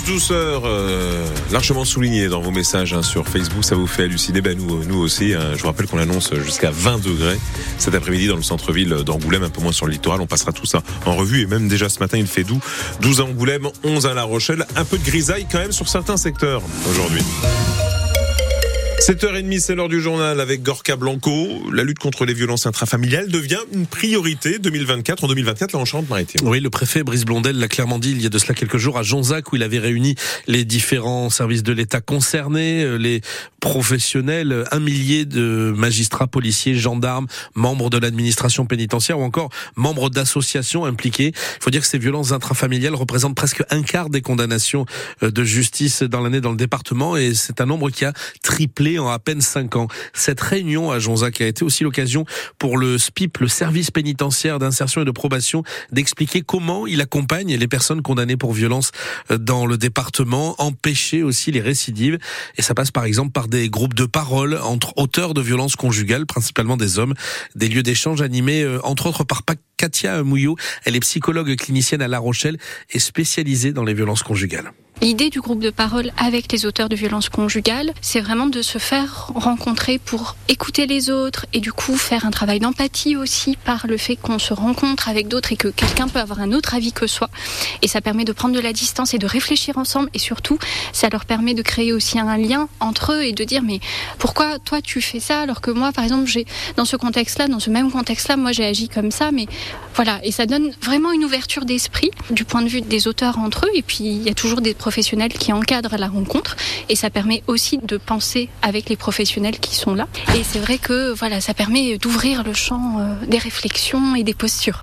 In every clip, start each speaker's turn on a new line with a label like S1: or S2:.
S1: Douceur, euh, largement soulignée dans vos messages hein, sur Facebook, ça vous fait halluciner. Ben nous, nous aussi. Hein. je vous rappelle qu'on annonce jusqu'à 20 degrés cet après-midi dans le centre-ville d'Angoulême, un peu moins sur le littoral. On passera tout ça en revue et même déjà ce matin il fait doux. 12 à Angoulême, 11 à La Rochelle, un peu de grisaille quand même sur certains secteurs aujourd'hui. 7h30, c'est l'heure du journal avec Gorka Blanco. La lutte contre les violences intrafamiliales devient une priorité 2024 en 2024 là en Charente-Maritime.
S2: Oui, le préfet Brice Blondel l'a clairement dit il y a de cela quelques jours à Jonzac où il avait réuni les différents services de l'État concernés, euh, les professionnels, un millier de magistrats, policiers, gendarmes, membres de l'administration pénitentiaire ou encore membres d'associations impliquées. Il faut dire que ces violences intrafamiliales représentent presque un quart des condamnations euh, de justice dans l'année dans le département et c'est un nombre qui a triplé en à peine 5 ans. Cette réunion à Jonzac a été aussi l'occasion pour le SPIP, le service pénitentiaire d'insertion et de probation, d'expliquer comment il accompagne les personnes condamnées pour violence euh, dans le département, empêcher aussi les récidives. Et ça passe par exemple par des groupes de parole entre auteurs de violences conjugales, principalement des hommes, des lieux d'échange animés euh, entre autres par Katia Mouillot. Elle est psychologue clinicienne à La Rochelle et spécialisée dans les violences conjugales.
S3: L'idée du groupe de parole avec les auteurs de violences conjugales, c'est vraiment de se faire rencontrer pour écouter les autres et du coup faire un travail d'empathie aussi par le fait qu'on se rencontre avec d'autres et que quelqu'un peut avoir un autre avis que soi. Et ça permet de prendre de la distance et de réfléchir ensemble et surtout, ça leur permet de créer aussi un lien entre eux et de dire mais pourquoi toi tu fais ça alors que moi par exemple j'ai dans ce contexte-là, dans ce même contexte-là, moi j'ai agi comme ça mais voilà et ça donne vraiment une ouverture d'esprit du point de vue des auteurs entre eux et puis il y a toujours des professionnels qui encadrent la rencontre et ça permet aussi de penser avec les professionnels qui sont là. Et c'est vrai que voilà, ça permet d'ouvrir le champ euh, des réflexions et des postures.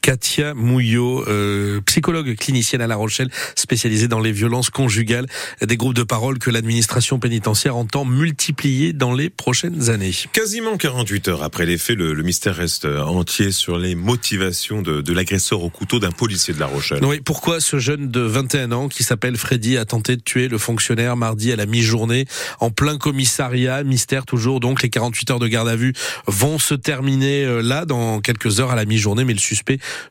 S2: Katia Mouillot, euh, psychologue clinicienne à La Rochelle, spécialisée dans les violences conjugales, des groupes de parole que l'administration pénitentiaire entend multiplier dans les prochaines années.
S1: Quasiment 48 heures après les faits, le, mystère reste entier sur les motivations de, de l'agresseur au couteau d'un policier de La Rochelle.
S2: Oui, pourquoi ce jeune de 21 ans qui s'appelle Freddy a tenté de tuer le fonctionnaire mardi à la mi-journée en plein commissariat, mystère toujours donc les 48 heures de garde à vue vont se terminer euh, là dans quelques heures à la mi-journée mais le suspect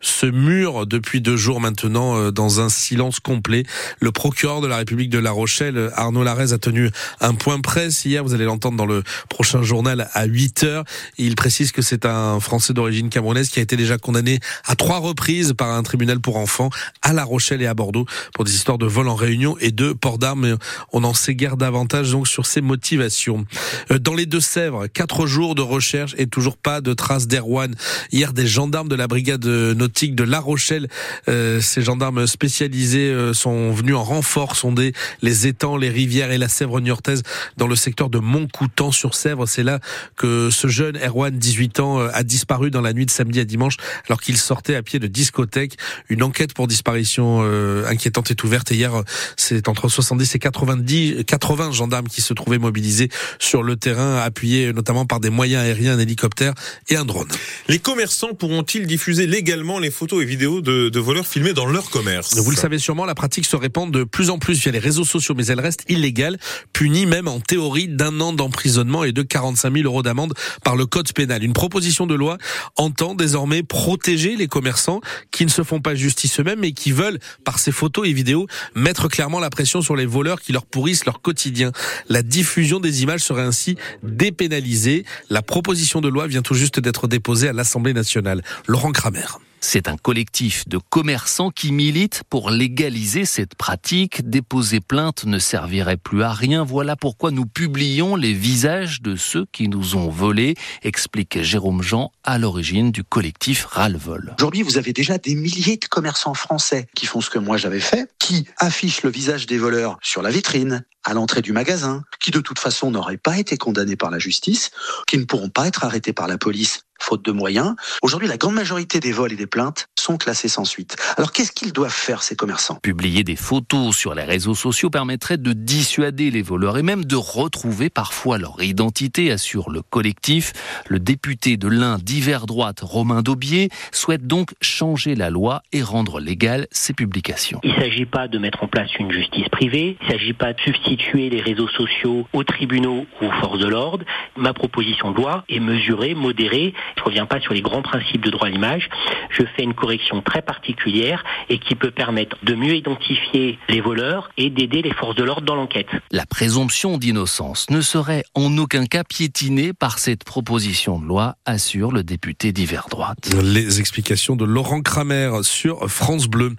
S2: se mure depuis deux jours maintenant euh, dans un silence complet. Le procureur de la République de La Rochelle, Arnaud Larez, a tenu un point presse hier. Vous allez l'entendre dans le prochain journal à 8 heures. Il précise que c'est un Français d'origine camerounaise qui a été déjà condamné à trois reprises par un tribunal pour enfants à La Rochelle et à Bordeaux pour des histoires de vol en réunion et de port d'armes. On en sait guère davantage donc sur ses motivations. Euh, dans les Deux-Sèvres, quatre jours de recherche et toujours pas de traces d'Erwan. Hier, des gendarmes de la brigade de nautique de La Rochelle. Euh, ces gendarmes spécialisés euh, sont venus en renfort sonder les étangs, les rivières et la Sèvre niortaise dans le secteur de Montcoutan sur Sèvre. C'est là que ce jeune Erwan, 18 ans, euh, a disparu dans la nuit de samedi à dimanche alors qu'il sortait à pied de discothèque. Une enquête pour disparition inquiétante est ouverte et hier, c'est entre 70 et 90, 80 gendarmes qui se trouvaient mobilisés sur le terrain, appuyés notamment par des moyens aériens, un hélicoptère et un drone.
S1: Les commerçants pourront-ils diffuser légalement les photos et vidéos de, voleurs filmés dans leur commerce.
S2: Vous le savez sûrement, la pratique se répand de plus en plus via les réseaux sociaux, mais elle reste illégale, punie même en théorie d'un an d'emprisonnement et de 45 000 euros d'amende par le code pénal. Une proposition de loi entend désormais protéger les commerçants qui ne se font pas justice eux-mêmes et qui veulent, par ces photos et vidéos, mettre clairement la pression sur les voleurs qui leur pourrissent leur quotidien. La diffusion des images serait ainsi dépénalisée. La proposition de loi vient tout juste d'être déposée à l'Assemblée nationale. Laurent Kramer.
S4: C'est un collectif de commerçants qui milite pour légaliser cette pratique. Déposer plainte ne servirait plus à rien. Voilà pourquoi nous publions les visages de ceux qui nous ont volés, explique Jérôme Jean à l'origine du collectif Ralvol.
S5: Aujourd'hui, vous avez déjà des milliers de commerçants français qui font ce que moi j'avais fait, qui affichent le visage des voleurs sur la vitrine, à l'entrée du magasin, qui de toute façon n'auraient pas été condamnés par la justice, qui ne pourront pas être arrêtés par la police faute de moyens. Aujourd'hui, la grande majorité des vols et des plaintes sont classés sans suite. Alors qu'est-ce qu'ils doivent faire, ces commerçants?
S4: Publier des photos sur les réseaux sociaux permettrait de dissuader les voleurs et même de retrouver parfois leur identité, assure le collectif. Le député de l'Ain d'hiver droite, Romain Daubier, souhaite donc changer la loi et rendre légales ces publications.
S6: Il ne s'agit pas de mettre en place une justice privée, il ne s'agit pas de substituer les réseaux sociaux aux tribunaux ou aux forces de l'ordre. Ma proposition de loi est mesurée, modérée Je reviens pas sur les grands principes de droit à l'image. Je fais une correction très particulière et qui peut permettre de mieux identifier les voleurs et d'aider les forces de l'ordre dans l'enquête.
S4: La présomption d'innocence ne serait en aucun cas piétinée par cette proposition de loi, assure le député d'hiver droite.
S2: Les explications de Laurent Kramer sur France Bleu.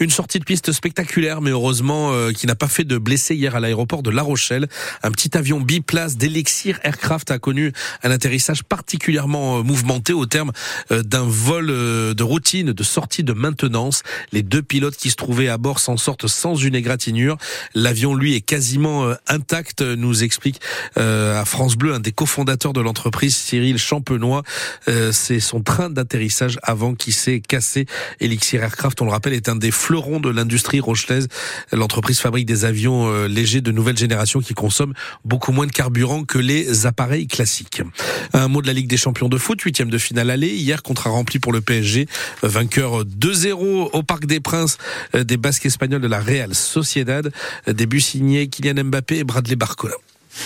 S2: Une sortie de piste spectaculaire, mais heureusement euh, qui n'a pas fait de blessés hier à l'aéroport de La Rochelle. Un petit avion biplace d'Elixir Aircraft a connu un atterrissage particulièrement euh, mouvementé au terme euh, d'un vol de routine de sortie de maintenance. Les deux pilotes qui se trouvaient à bord s'en sortent sans une égratignure. L'avion, lui, est quasiment intact, nous explique à France Bleu un des cofondateurs de l'entreprise, Cyril Champenois. C'est son train d'atterrissage avant qui s'est cassé. Elixir Aircraft, on le rappelle, est un des fleurons de l'industrie rochelaise. L'entreprise fabrique des avions euh, légers de nouvelle génération qui consomment beaucoup moins de carburant que les appareils classiques. Un mot de la Ligue des champions de foot, de finale aller. Hier, contrat rempli pour le PSG. Vainqueur 2-0 au Parc des Princes euh, des Basques espagnols de la Real Sociedad. Début signé Kylian Mbappé et Bradley Barcola.